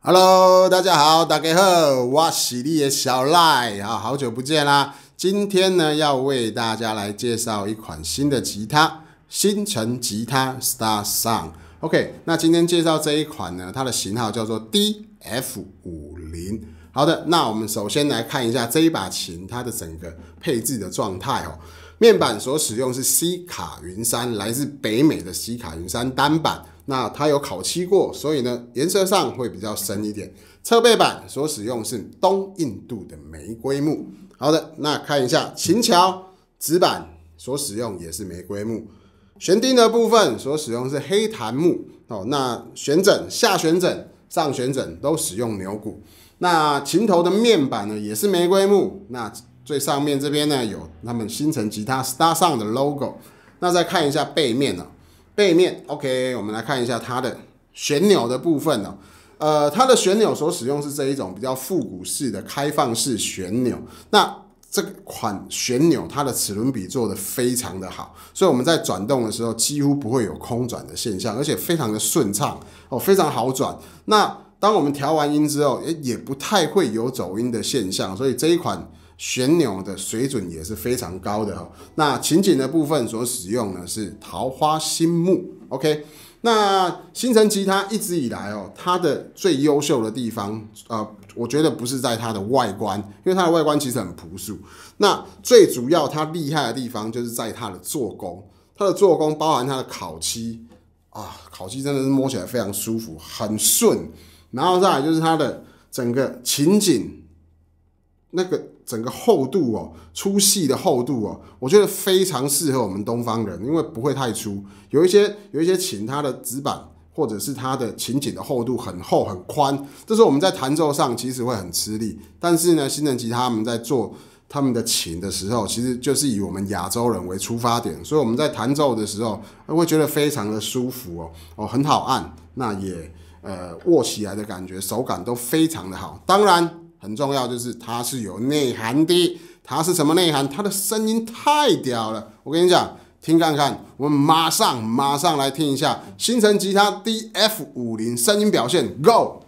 Hello，大家好，大家好，我是你的小赖啊，好久不见啦！今天呢，要为大家来介绍一款新的吉他——星辰吉他 Star Song。OK，那今天介绍这一款呢，它的型号叫做 DF 五零。好的，那我们首先来看一下这一把琴它的整个配置的状态哦。面板所使用是西卡云山，来自北美的西卡云山单板。那它有烤漆过，所以呢颜色上会比较深一点。侧背板所使用是东印度的玫瑰木。好的，那看一下琴桥指板所使用也是玫瑰木。弦钉的部分所使用是黑檀木。哦，那旋枕下旋枕上旋枕都使用牛骨。那琴头的面板呢也是玫瑰木。那最上面这边呢有他们星辰吉他 Star 上的 logo。那再看一下背面呢。背面，OK，我们来看一下它的旋钮的部分呢。呃，它的旋钮所使用是这一种比较复古式的开放式旋钮。那这款旋钮它的齿轮比做的非常的好，所以我们在转动的时候几乎不会有空转的现象，而且非常的顺畅哦，非常好转。那当我们调完音之后，诶，也不太会有走音的现象，所以这一款。旋钮的水准也是非常高的哦。那琴颈的部分所使用呢是桃花心木，OK。那星城吉他一直以来哦，它的最优秀的地方，呃，我觉得不是在它的外观，因为它的外观其实很朴素。那最主要它厉害的地方就是在它的做工，它的做工包含它的烤漆啊，烤漆真的是摸起来非常舒服，很顺。然后再来就是它的整个琴颈那个。整个厚度哦，粗细的厚度哦，我觉得非常适合我们东方人，因为不会太粗。有一些有一些琴，它的指板或者是它的琴颈的厚度很厚很宽，这时候我们在弹奏上其实会很吃力。但是呢，新人吉他们在做他们的琴的时候，其实就是以我们亚洲人为出发点，所以我们在弹奏的时候会觉得非常的舒服哦哦，很好按，那也呃握起来的感觉手感都非常的好。当然。很重要，就是它是有内涵的。它是什么内涵？它的声音太屌了！我跟你讲，听看看，我们马上马上来听一下新城吉他 DF 五零声音表现，Go！